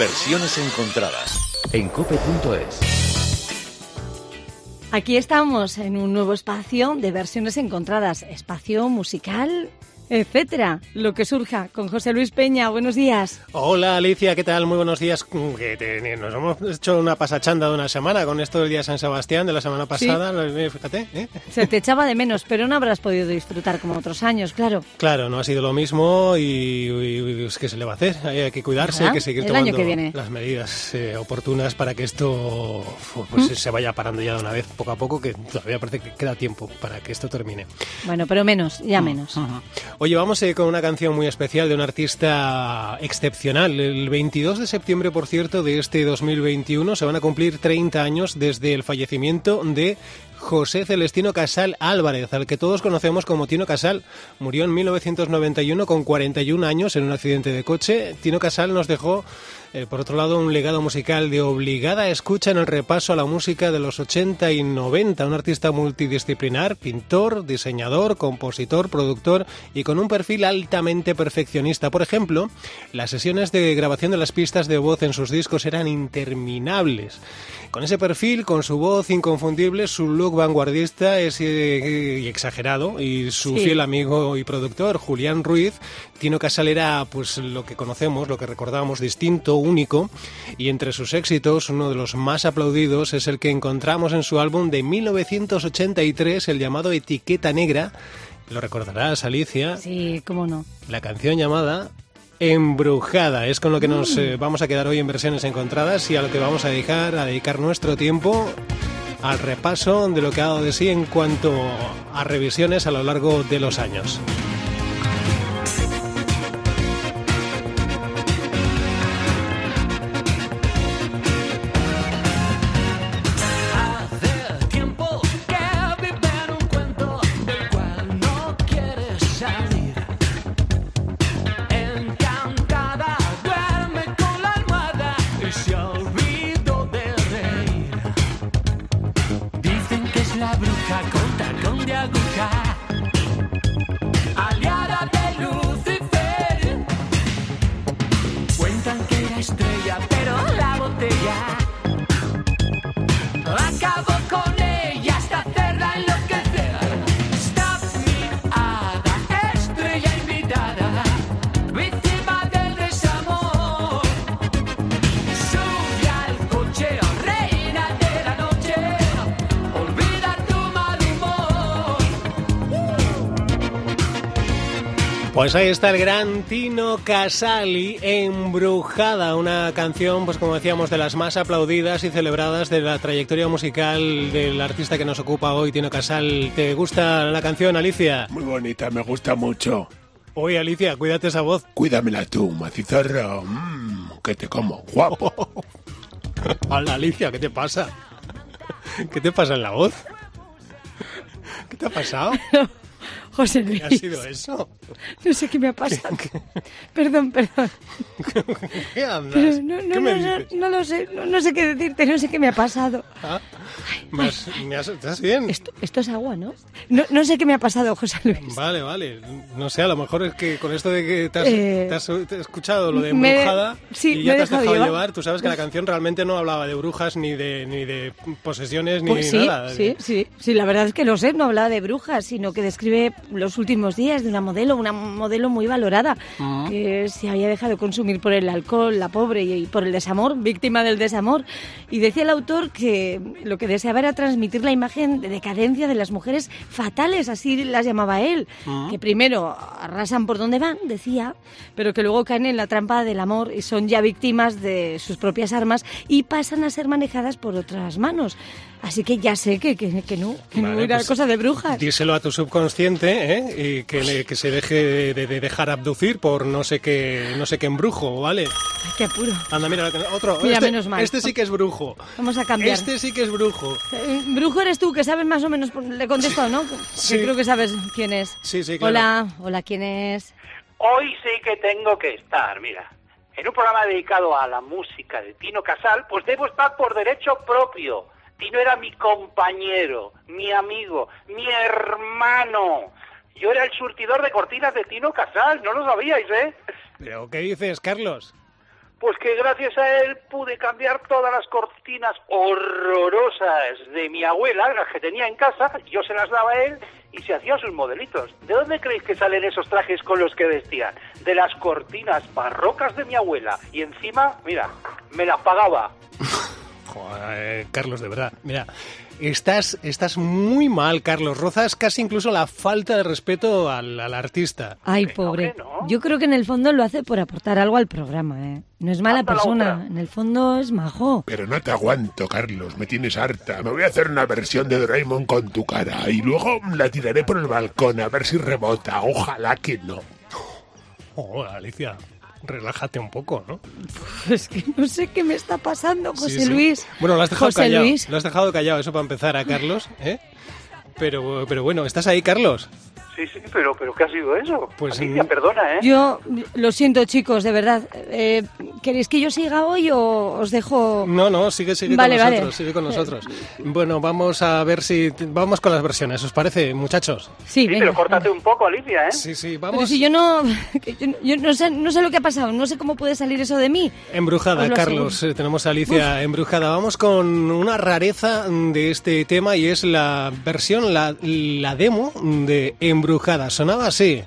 Versiones encontradas en cope.es. Aquí estamos en un nuevo espacio de versiones encontradas, espacio musical etcétera, lo que surja con José Luis Peña. Buenos días. Hola Alicia, ¿qué tal? Muy buenos días. nos hemos hecho una pasachanda de una semana con esto del día San Sebastián de la semana pasada. Fíjate. ¿eh? Se te echaba de menos, pero no habrás podido disfrutar como otros años, claro. Claro, no ha sido lo mismo y, es que se le va a hacer. Hay que cuidarse, hay que seguir tomando las medidas eh, oportunas para que esto pues, ¿Mm? se vaya parando ya de una vez, poco a poco, que todavía parece que queda tiempo para que esto termine. Bueno, pero menos, ya mm, menos. Oye, vamos con una canción muy especial de un artista excepcional. El 22 de septiembre, por cierto, de este 2021 se van a cumplir 30 años desde el fallecimiento de José Celestino Casal Álvarez, al que todos conocemos como Tino Casal. Murió en 1991 con 41 años en un accidente de coche. Tino Casal nos dejó eh, por otro lado, un legado musical de obligada escucha en el repaso a la música de los 80 y 90. Un artista multidisciplinar, pintor, diseñador, compositor, productor y con un perfil altamente perfeccionista. Por ejemplo, las sesiones de grabación de las pistas de voz en sus discos eran interminables. Con ese perfil, con su voz inconfundible, su look vanguardista es, eh, y exagerado y su fiel amigo y productor, Julián Ruiz, Tino Casal era pues lo que conocemos, lo que recordamos, distinto, único y entre sus éxitos uno de los más aplaudidos es el que encontramos en su álbum de 1983, el llamado Etiqueta Negra. Lo recordarás, Alicia. Sí, cómo no. La canción llamada Embrujada. Es con lo que nos mm. eh, vamos a quedar hoy en versiones encontradas y a lo que vamos a dedicar, a dedicar nuestro tiempo al repaso de lo que ha dado de sí en cuanto a revisiones a lo largo de los años. estrella, pero la botella Pues ahí está el gran Tino Casali, Embrujada, una canción, pues como decíamos, de las más aplaudidas y celebradas de la trayectoria musical del artista que nos ocupa hoy, Tino Casal. ¿Te gusta la canción, Alicia? Muy bonita, me gusta mucho. Oye, Alicia, cuídate esa voz. Cuídamela tú, macizarra. Mmm, que te como, guapo. Hola, Alicia, ¿qué te pasa? ¿Qué te pasa en la voz? ¿Qué te ha pasado? José Luis. ¿Qué ha sido eso? No sé qué me ha pasado. Perdón, perdón. ¿Qué andas? No, no, no, no, lo sé, no, sé qué decirte, no sé qué me ha pasado. ¿Ah? ¿Estás bien? Esto, esto, es agua, ¿no? ¿no? sé qué me ha pasado, José Luis. Vale, vale. No sé, a lo mejor es que con esto de que te has, eh, escuchado lo de embrujada y ya te has dejado llevar. Tú sabes que la canción realmente no hablaba de brujas ni de, ni de posesiones ni pues nada. Sí, sí, sí, la verdad es que lo sé, no hablaba de brujas, sino que describe los últimos días de una modelo, una modelo muy valorada, ah. que se había dejado consumir por el alcohol, la pobre, y por el desamor, víctima del desamor. Y decía el autor que lo que deseaba era transmitir la imagen de decadencia de las mujeres fatales, así las llamaba él, ah. que primero arrasan por donde van, decía, pero que luego caen en la trampa del amor y son ya víctimas de sus propias armas y pasan a ser manejadas por otras manos. Así que ya sé que, que, que no, que no era pues cosa de brujas. Díselo a tu subconsciente ¿eh? y que, que se deje de, dejar abducir por no sé qué no sé qué embrujo, ¿vale? Ay, qué apuro. Anda, mira, otro. Mira, este, menos mal. Este sí que es brujo. Vamos a cambiar. Este sí que es brujo. Eh, brujo eres tú, que sabes más o menos, le contesto, ¿no? Sí. Que creo que sabes quién es. Sí, sí, claro. Hola, hola, ¿quién es? Hoy sí que tengo que estar, mira. En un programa dedicado a la música de Tino Casal, pues debo estar por derecho propio Tino era mi compañero, mi amigo, mi hermano. Yo era el surtidor de cortinas de Tino Casal, no lo sabíais, ¿eh? ¿Pero qué dices, Carlos? Pues que gracias a él pude cambiar todas las cortinas horrorosas de mi abuela, las que tenía en casa, yo se las daba a él y se hacía sus modelitos. ¿De dónde creéis que salen esos trajes con los que vestían? De las cortinas barrocas de mi abuela. Y encima, mira, me las pagaba. Joder, Carlos, de verdad. Mira, estás, estás muy mal, Carlos. Rozas casi incluso la falta de respeto al, al artista. Ay, no, pobre. no. Yo creo que en el fondo lo hace por aportar algo al programa, ¿eh? No es mala persona, en el fondo es majo. Pero no te aguanto, Carlos, me tienes harta. Me voy a hacer una versión de Doraemon con tu cara y luego la tiraré por el balcón a ver si rebota. Ojalá que no. Oh, Alicia, relájate un poco, ¿no? Es que no sé qué me está pasando, José Sí, sí. Luis. Bueno, lo has dejado José callado. Luis. Lo has dejado callado, eso para empezar a Carlos, ¿eh? Pero, pero bueno, ¿estás ahí, Carlos? Sí, sí, pero, pero ¿qué ha sido eso? Pues, Alicia, mm, perdona, ¿eh? Yo lo siento, chicos, de verdad. Eh, ¿Queréis que yo siga hoy o os dejo...? No, no, sigue, sigue Vale, con vale. nosotros, sigue con nosotros. Bueno, vamos a ver si... Vamos con las versiones, ¿os parece, muchachos? Sí, Sí, venga, pero córtate venga. un poco, Alicia, ¿eh? Sí, sí, Pero vamos... si yo no... yo, no, sé, no sé lo que ha pasado, no sé cómo puede salir eso de mí. Embrujada, Os lo Carlos. aseguro. eh, Tenemos a Alicia embrujada. Vamos con una rareza de este tema y es la versión, la, la demo de Embrujada. Sonaba así.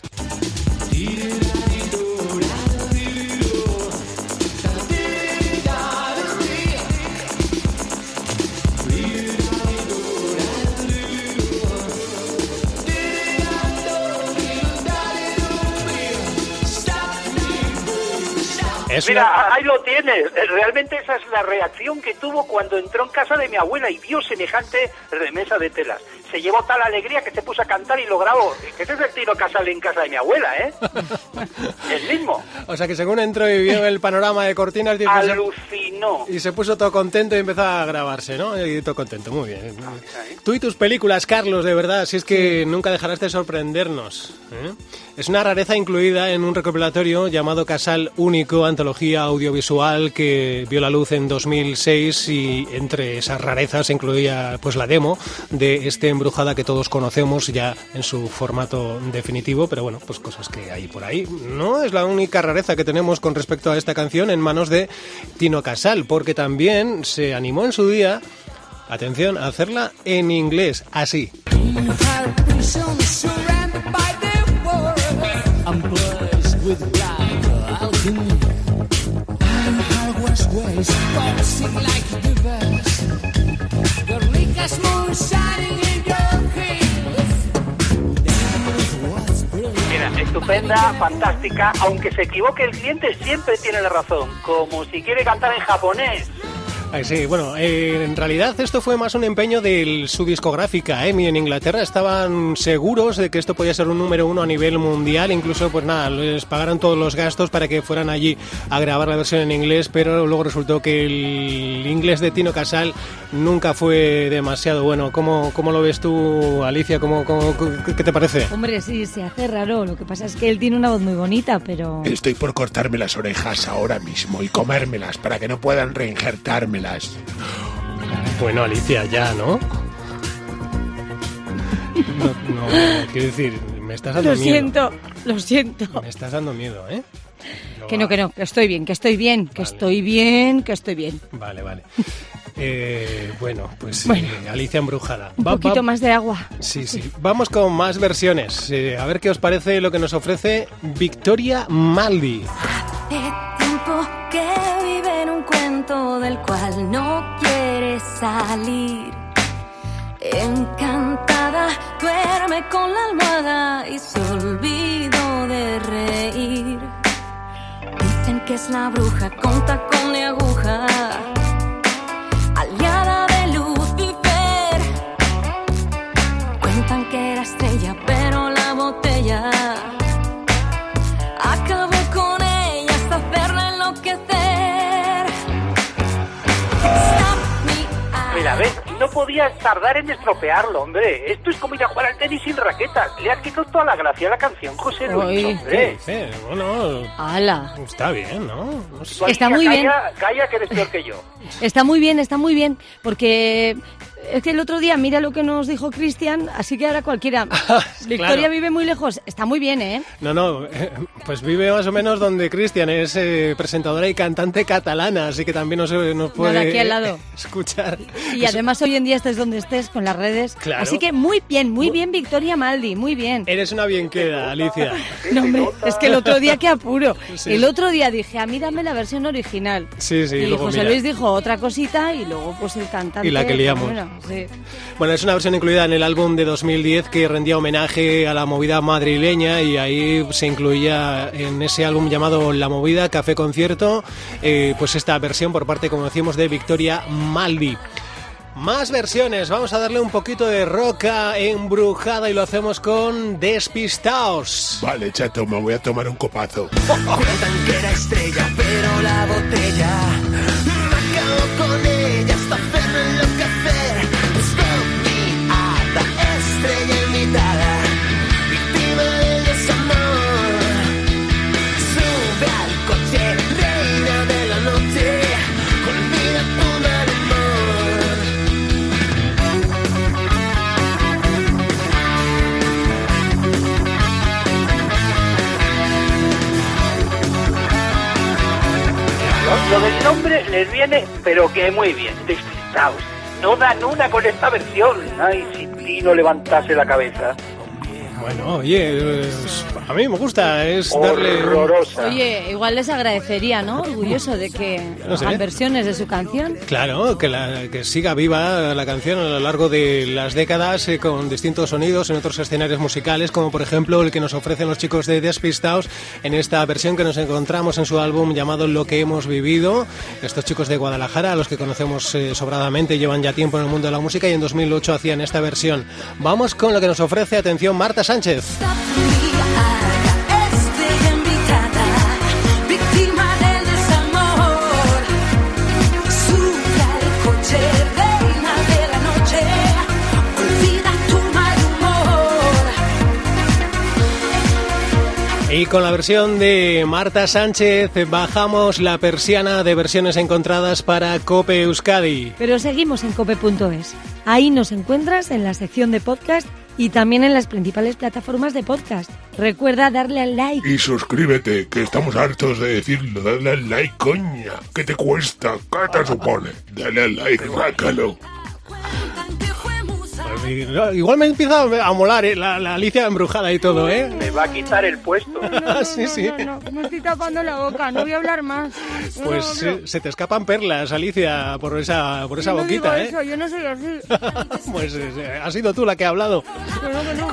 Es Mira, ahí lo tienes. Realmente esa es la reacción que tuvo cuando entró en casa de mi abuela y vio semejante remesa de telas. Se llevó tal alegría que se puso a cantar y lo grabó. Que ese es el tiro casal en casa de mi abuela, ¿eh? el mismo. O sea que según entró y vio el panorama de cortinas Alucinó. y se puso todo contento y empezó a grabarse, ¿no? Y todo contento, muy bien. Tú y tus películas, Carlos, de verdad, si es que nunca dejarás de sorprendernos. ¿eh? Es una rareza incluida en un recopilatorio llamado Casal Único, antología audiovisual que vio la luz en 2006 y entre esas rarezas incluía pues la demo de este embrujada que todos conocemos ya en su formato definitivo, pero bueno, pues cosas que hay por ahí. No es la única rareza que tenemos con respecto a esta canción en manos de Tino Casal, porque también se animó en su día, atención, a hacerla en inglés, así. Brilliant? Mira, estupenda, fantástica. Aunque se equivoque el cliente, siempre tiene la razón. Como si quiere cantar en japonés. Ay, sí, bueno, eh, en realidad esto fue más un empeño de su discográfica, EMI en Inglaterra. Estaban seguros de que esto podía ser un número uno a nivel mundial. Incluso, pues nada, les pagaron todos los gastos para que fueran allí a grabar la versión en inglés, pero luego resultó que el inglés de Tino Casal nunca fue demasiado bueno. ¿Cómo, cómo lo ves tú, Alicia? ¿Cómo, cómo- qué- ¿Qué te parece? Hombre, sí, se hace raro. Lo que pasa es que él tiene una voz muy bonita, pero... Estoy por cortarme las orejas ahora mismo y comérmelas para que no puedan Bueno, Alicia, ya, ¿no? No, no, quiero decir, me estás dando Lo miedo. siento, lo siento. Me estás dando miedo, ¿eh? Que no, que no, que estoy bien, que estoy bien, que estoy bien, que estoy bien. Vale, vale. Eh, bueno, pues Bueno. eh, Alicia embrujada. Un Va- poquito va- más de agua. Sí, sí. Vamos con más versiones. Eh, a ver qué os parece lo que nos ofrece Victoria Maldi. Del cual no quiere salir. Encantada, duerme con la almohada y se olvidó de reír. Dicen que es la bruja con tacón de aguja, podías tardar en estropearlo, hombre. Esto es como ir a jugar al tenis sin raquetas. Le has quitado toda la gracia a la canción, José Luis, hombre. Bueno, ¡Hala! está bien, ¿no? No sé. Tú, Está muy bien. Calla, que eres peor que yo. Está muy bien, está muy bien, porque Es que el otro día, mira lo que nos dijo Cristian, así que ahora cualquiera. Victoria claro. vive muy lejos. Está muy bien, ¿eh? No, no, eh, pues vive más o menos donde Cristian es eh, presentadora y cantante catalana, así que también nos, nos puede aquí al lado. escuchar. Y además hoy en día estés donde estés con las redes. Claro. Así que muy bien, muy bien Victoria Maldi, muy bien. Eres una bien queda, Alicia. No, hombre, es que el otro día que apuro. Sí. El otro día dije, a mí dame la versión original. Sí, sí, y luego José mira. Luis dijo otra cosita y luego pues el cantante. Y la que liamos. Bueno, sí. Bueno, es una versión incluida en el álbum de 2010 que rendía homenaje a la movida madrileña y ahí se incluía en ese álbum llamado La Movida Café Concierto, eh, pues esta versión por parte, como decimos, de Victoria Maldi. Más versiones, vamos a darle un poquito de roca embrujada y lo hacemos con Despistaos. Vale, chato, me voy a tomar un copazo. Cuentan que era estrella, pero pero que muy bien, despistaos. No dan una con esta versión. Ay, si Tino levantase la cabeza. Bueno, oye, es- a mí me gusta, es darle... un- Horrorosa. Oye, igual les agradecería, ¿no? Orgulloso de que No sé. hagan versiones de su canción. Claro, que, la, que siga viva la canción a lo largo de las décadas eh, con distintos sonidos en otros escenarios musicales, como por ejemplo el que nos ofrecen los chicos de Despistaos en esta versión que nos encontramos en su álbum llamado Lo que hemos vivido. Estos chicos de Guadalajara, a los que conocemos eh, sobradamente, llevan ya tiempo en el mundo de la música y en 2008 hacían esta versión. Vamos con lo que nos ofrece, atención, Marta Sánchez. Estrella Y con la versión de Marta Sánchez bajamos la persiana de versiones encontradas para Cope Euskadi. Pero seguimos en cope.es. Ahí nos encuentras en la sección de podcast y también en las principales plataformas de podcast. Recuerda darle al like. Y suscríbete, que estamos hartos de decirlo. Dale al like, coña. ¿Qué te cuesta? ¿Qué te supone? Dale al like, rácalo. Igual me empieza a molar ¿eh? la, la Alicia embrujada y todo, ¿eh? Me va a quitar el puesto. sí, sí. No, no, me estoy tapando la boca, no voy a hablar más. No, Pues no, se, se te escapan perlas, Alicia, por esa, por esa yo no boquita, digo ¿eh? eso, yo no soy así. Pues eh, has sido tú la que ha hablado. Que no,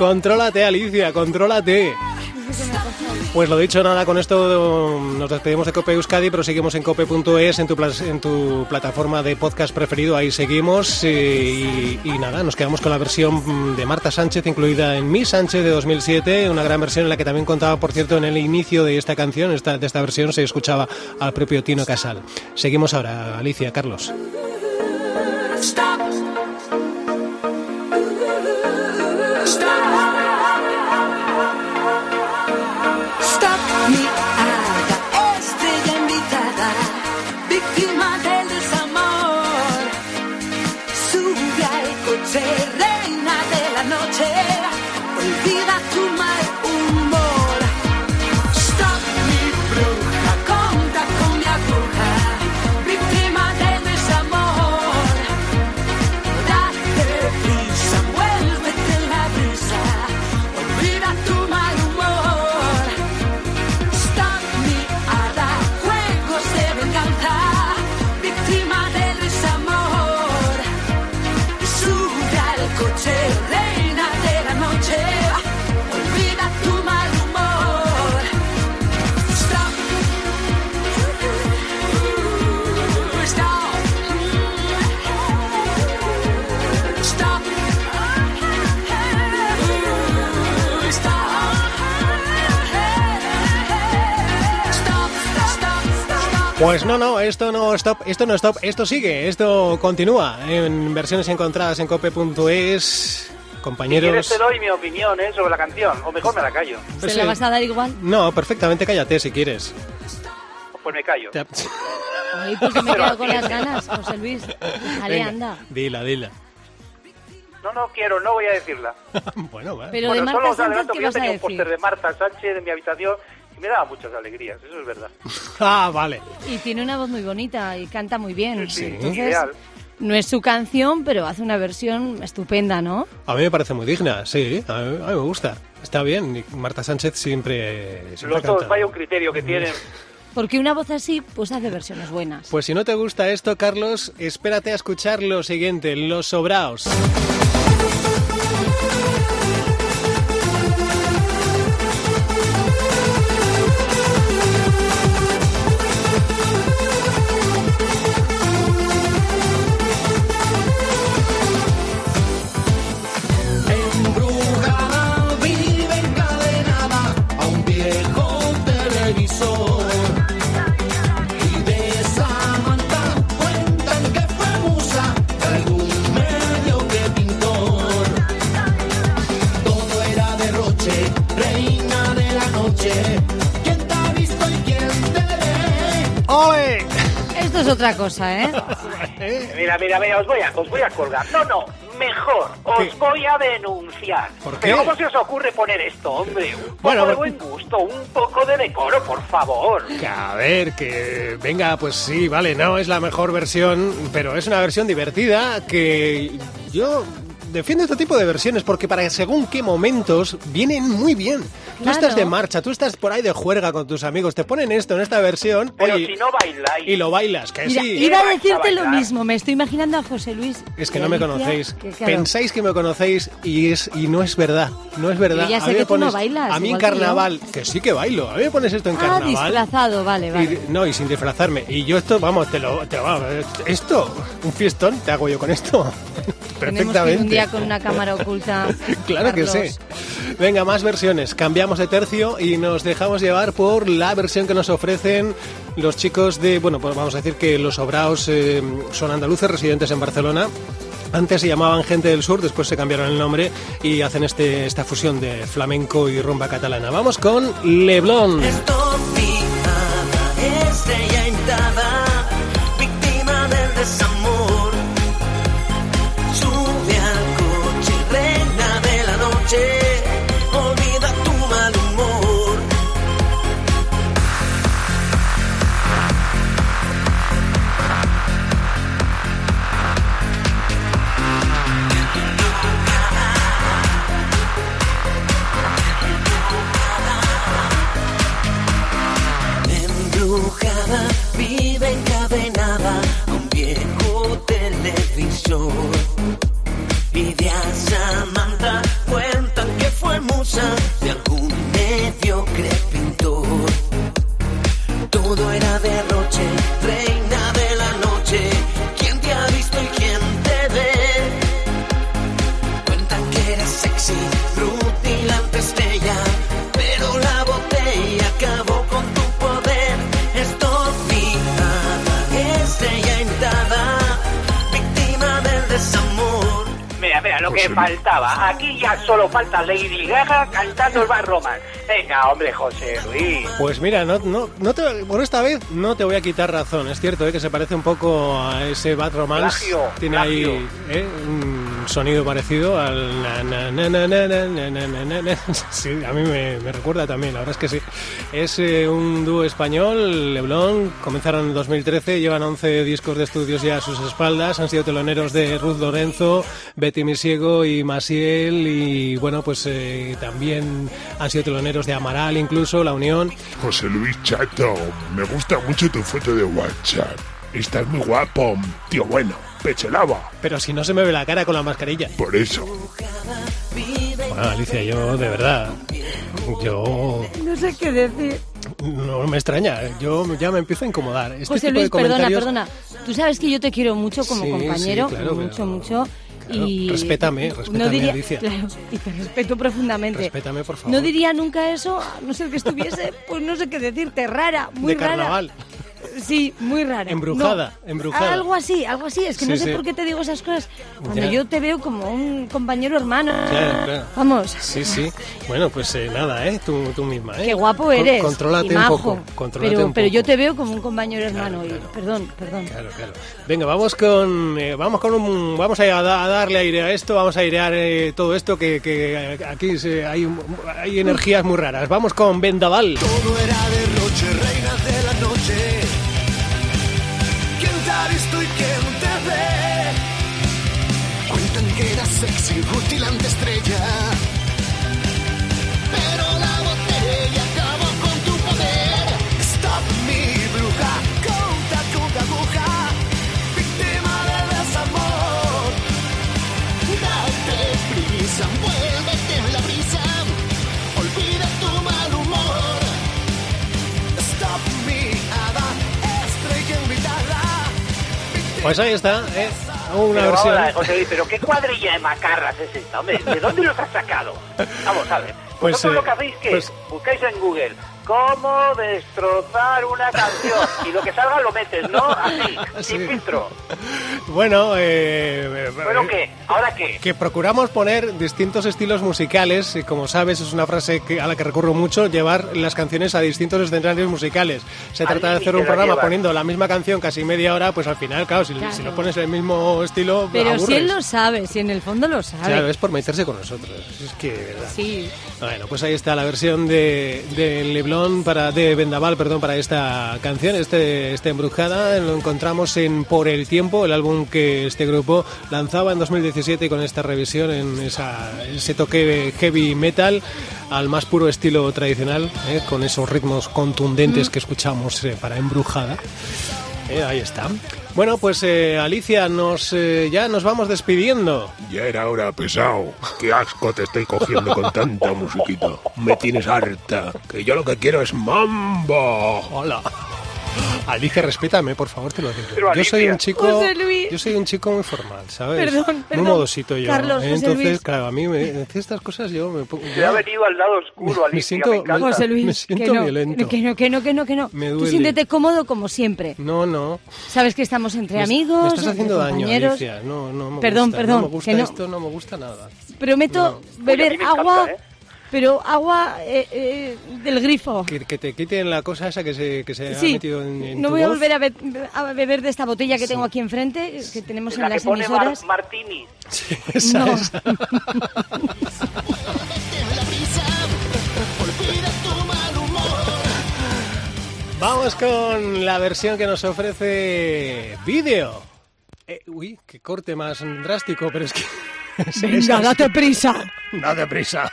Pues lo dicho, nada, con esto um, nos despedimos de Cope Euskadi, pero seguimos en cope.es, en tu, en tu plataforma de podcast preferido, ahí seguimos. y, nada, nos quedamos con la versión mm, de Marta Sánchez, incluida en Mi Sánchez de 2007, una gran versión en la que también contaba, por cierto, en el inicio de esta canción, esta, de esta versión, se escuchaba al propio Tino Casal. Seguimos ahora, Alicia, Carlos. Pues no, no, esto no stop, esto no stop, esto sigue, esto continúa en versiones encontradas en cope.es. Si quieres Compañeros. te doy mi opinión ¿eh? sobre la canción, o mejor me la callo. ¿Se Sí. la vas a dar igual? No, perfectamente, cállate si quieres. Pues me callo. Te- Ay, pues me he quedado con las ganas, José Luis. Dale, Venga, anda. Dila, dila. No, no quiero, no voy a decirla. bueno, va. Pero bueno, de solo Marta os Sánchez, adelanto ¿qué que yo a tenía un póster de Marta Sánchez en mi habitación me daba muchas alegrías, eso es verdad. Ah, vale. Y tiene una voz muy bonita y canta muy bien. Sí, sí, Entonces, ideal. no es su canción, pero hace una versión estupenda, ¿no? A mí me parece muy digna, sí, a mí, a mí me gusta. Está bien, y Marta Sánchez siempre, siempre Los dos, vaya un criterio que tienen. Porque una voz así, pues hace versiones buenas. Pues si no te gusta esto, Carlos, espérate a escuchar lo siguiente, Los Sobraos. Otra cosa, ¿eh? Mira, mira, mira, os voy a, os voy a colgar. No, no, mejor, os ¿Qué? voy a denunciar. ¿Por qué? Pero ¿cómo se os ocurre poner esto, hombre? Un poco Bueno, de buen gusto, un poco de decoro, por favor. Que a ver, que venga, pues sí, vale, no es la mejor versión, pero es una versión divertida que yo defiendo este tipo de versiones porque para según qué momentos vienen muy bien. Tú Claro. estás de marcha, tú estás por ahí de juerga con tus amigos, te ponen esto en esta versión Pero oye, si no bailáis. y lo bailas, que Mira, sí. iba a a decirte lo mismo. Me estoy imaginando a José Luis. Es que no me conocéis. que, claro, Pensáis que me conocéis y es y no es verdad. No es verdad. Yo ya A sé mí que me tú no pones- bailas, A mí en igual que carnaval, que sí que bailo. A mí me pones esto en Ah, carnaval. disfrazado, vale, vale. Y, no, y sin disfrazarme. Y yo esto, vamos, te lo, te lo- vamos, esto, un fiestón, te hago yo con esto. Tenemos que ir Perfectamente. Día con una cámara oculta. Claro que sí. Venga, más versiones. Cambiamos de tercio y nos dejamos llevar por la versión que nos ofrecen los chicos de, bueno, pues vamos a decir que los Sobraos eh, son andaluces residentes en Barcelona. Antes se llamaban Gente del Sur, después se cambiaron el nombre y hacen este, esta fusión de flamenco y rumba catalana. Vamos con Leblon. Que faltaba. Aquí ya solo falta Lady Gaga cantando el Bad Romance. Venga, hombre, José Luis. Pues mira, no, no, no te, por esta vez no te voy a quitar razón. Es cierto ¿eh? que se parece un poco a ese Bad Romance. Plagio, Tiene plagio. ahí ¿eh? un un sonido parecido al... Sí, a mí me, me, recuerda también, la verdad es que sí. Es eh, un dúo español, Leblon, comenzaron en 2013, llevan 11 discos de estudios ya a sus espaldas, han sido teloneros de Ruth Lorenzo, Betty Misiego y Maciel, y bueno, pues eh, también han sido teloneros de Amaral incluso, La Unión. José Luis Chato, me gusta mucho tu foto de WhatsApp. Estás muy guapo, tío bueno pecho lava. Pero si no se me ve la cara con la mascarilla. Por eso. Bueno, Alicia, yo de verdad, yo No sé qué decir. no me extraña, yo ya me empiezo a incomodar. Este José tipo Luis, de perdona, comentarios- perdona. Tú sabes que yo te quiero mucho como Sí, compañero, sí, claro, mucho, pero- mucho. claro, y respétame, no respétame, diría, Alicia. Claro, y te respeto profundamente. Respétame, por favor. No diría nunca eso, a no ser que estuviese, pues no sé qué decirte, rara, muy de rara. Sí, muy rara. Embrujada, No, embrujada. Algo así, algo así. Es que no sé sí. por qué te digo esas cosas. Cuando Ya. yo te veo como un compañero hermano. Claro, claro. Vamos. Sí, sí. Bueno, pues eh, nada, ¿eh? Tú, tú misma, ¿eh? Qué guapo Con- eres. contrólate y un majo. poco. Contrólate pero, un pero yo te veo como un compañero hermano. y- claro. perdón, perdón. Claro, claro. Venga, vamos con, eh, vamos con un, vamos a, da- a darle aire a esto, vamos a airear eh, todo esto que, que aquí se- hay, hay energías muy raras. Vamos con Vendaval. Todo era derroche, reina de la noche. ¿Quién te ha visto y quién te ve? Cuentan que eras sexy, rutilante estrella. Pues ahí está, ¿eh? Una Pero versión. José pero ¿qué cuadrilla de macarras es esta? Hombre, ¿de dónde los has sacado? Vamos a ver. Pues, Vosotros eh, lo que hacéis que pues- buscáis en Google cómo destrozar una canción y lo que salga lo metes, ¿no? Así, sin Sí. filtro. Bueno, eh, ¿Bueno eh, qué? ¿Ahora qué? que procuramos poner distintos estilos musicales, y como sabes es una frase que, a la que recurro mucho, llevar las canciones a distintos escenarios musicales. Se trata de hacer un programa llevas. poniendo la misma canción casi media hora, pues al final, claro, si, Claro. si no pones el mismo estilo, Pero si aburres. él lo sabe, si en el fondo lo sabe. Claro, es por meterse con nosotros. Es que, verdad. Sí. Bueno, pues ahí está la versión de, de Para de Vendaval, perdón, para esta canción, este, esta embrujada. Lo encontramos en Por el tiempo, el álbum que este grupo lanzaba en 2017 con esta revisión en esa, ese toque heavy metal al más puro estilo tradicional, ¿eh? con esos ritmos contundentes que escuchamos eh, para embrujada. Eh, ahí está. Bueno, pues eh, Alicia, nos eh, ya nos vamos despidiendo. Ya era hora, pesado. Qué asco te estoy cogiendo con tanta musiquita. Me tienes harta. Que yo lo que quiero es mambo. Hola. Alicia, respétame, por favor, te lo digo. Pero, yo soy un chico, José Luis. yo soy un chico muy formal, ¿sabes? Perdón, perdón. Muy modosito yo. Carlos, ¿eh? José Entonces, Luis. claro, a mí me estas cosas yo me pongo. Se ha venido al lado oscuro, Alicia, me siento- me. José Luis, Me siento que no, violento. que no, que no, que no, que no. Me Tú duele. siéntete cómodo como siempre. No, no. Sabes que estamos entre Me- amigos, Me estás entre haciendo daño, compañeros. Alicia. No, no me Perdón, gusta. perdón, No me gusta que no. esto, no me gusta nada. Prometo beber me encanta, agua, ¿eh? Pero agua eh, eh, del grifo. Que, que te quiten la cosa esa que se, que se ha Sí, metido en, en no tu voy a volver a, be- a beber de esta botella que tengo aquí enfrente, que tenemos en La que las pone Mar- emisoras. Martini. Esa, No. esa. Vamos con la versión que nos ofrece vídeo. Eh, uy, qué corte más drástico, pero es que... Venga, date prisa. Date prisa.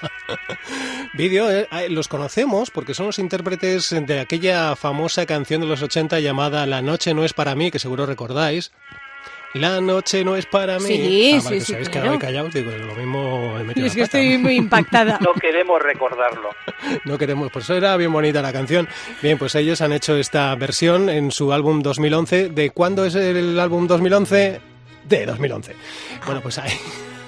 Vídeo, eh, los conocemos porque son los intérpretes de aquella famosa canción de los 80 llamada La noche no es para mí, que seguro recordáis. La noche no es para mí. Sí, Ah, sí, vale, que sí, habéis claro. quedado callados, digo, lo mismo he metido Es la que pata. estoy muy impactada. No queremos recordarlo. No queremos, pues era bien bonita la canción. Bien, pues ellos han hecho esta versión en su álbum 2011. ¿De cuándo es el álbum 2011? De 2011. Bueno, pues ahí.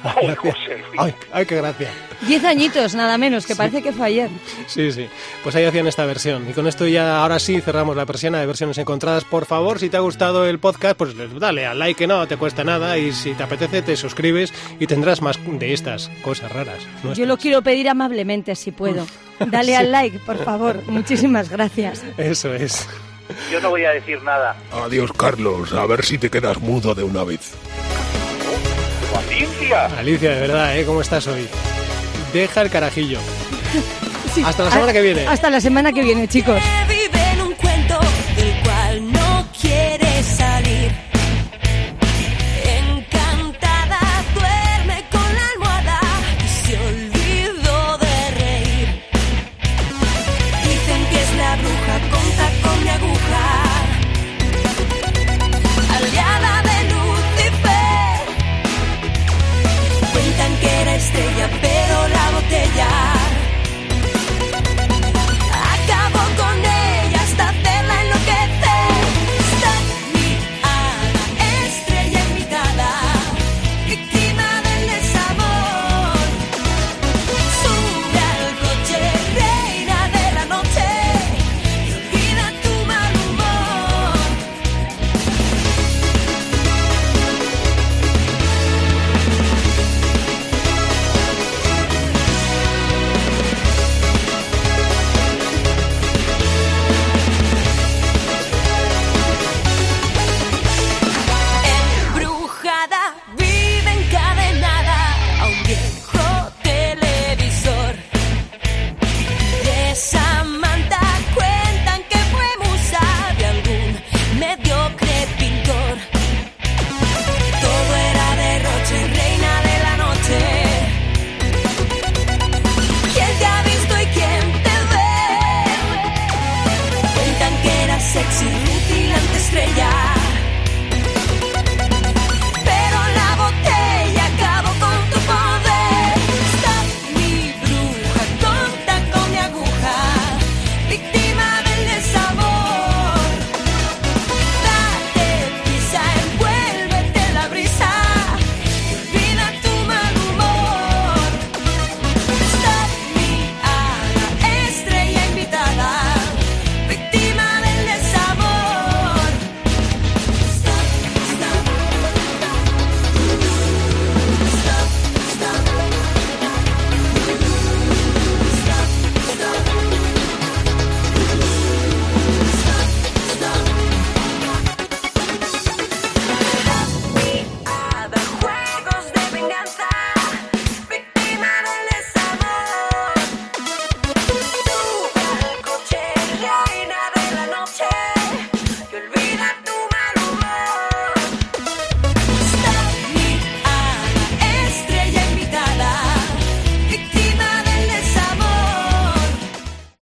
Ay. José. Ay, ay, qué gracia. Diez añitos, nada menos, que parece que fue ayer. Sí, sí. Pues ahí hacían esta versión. Y con esto ya, ahora sí, cerramos la persiana de versiones encontradas. Por favor, si te ha gustado el podcast, pues dale al like, que no te cuesta nada. Y si te apetece, te suscribes y tendrás más de estas cosas raras. Yo nuestras. lo quiero pedir amablemente, si puedo. Dale al like, por favor. Muchísimas gracias. Eso es. Yo no voy a decir nada. Adiós, Carlos. A ver si te quedas mudo de una vez. ¡Alicia! Alicia, de verdad, ¿eh? ¿Cómo estás hoy? Deja el carajillo. Sí. Hasta la semana que viene. Hasta la semana que viene, chicos.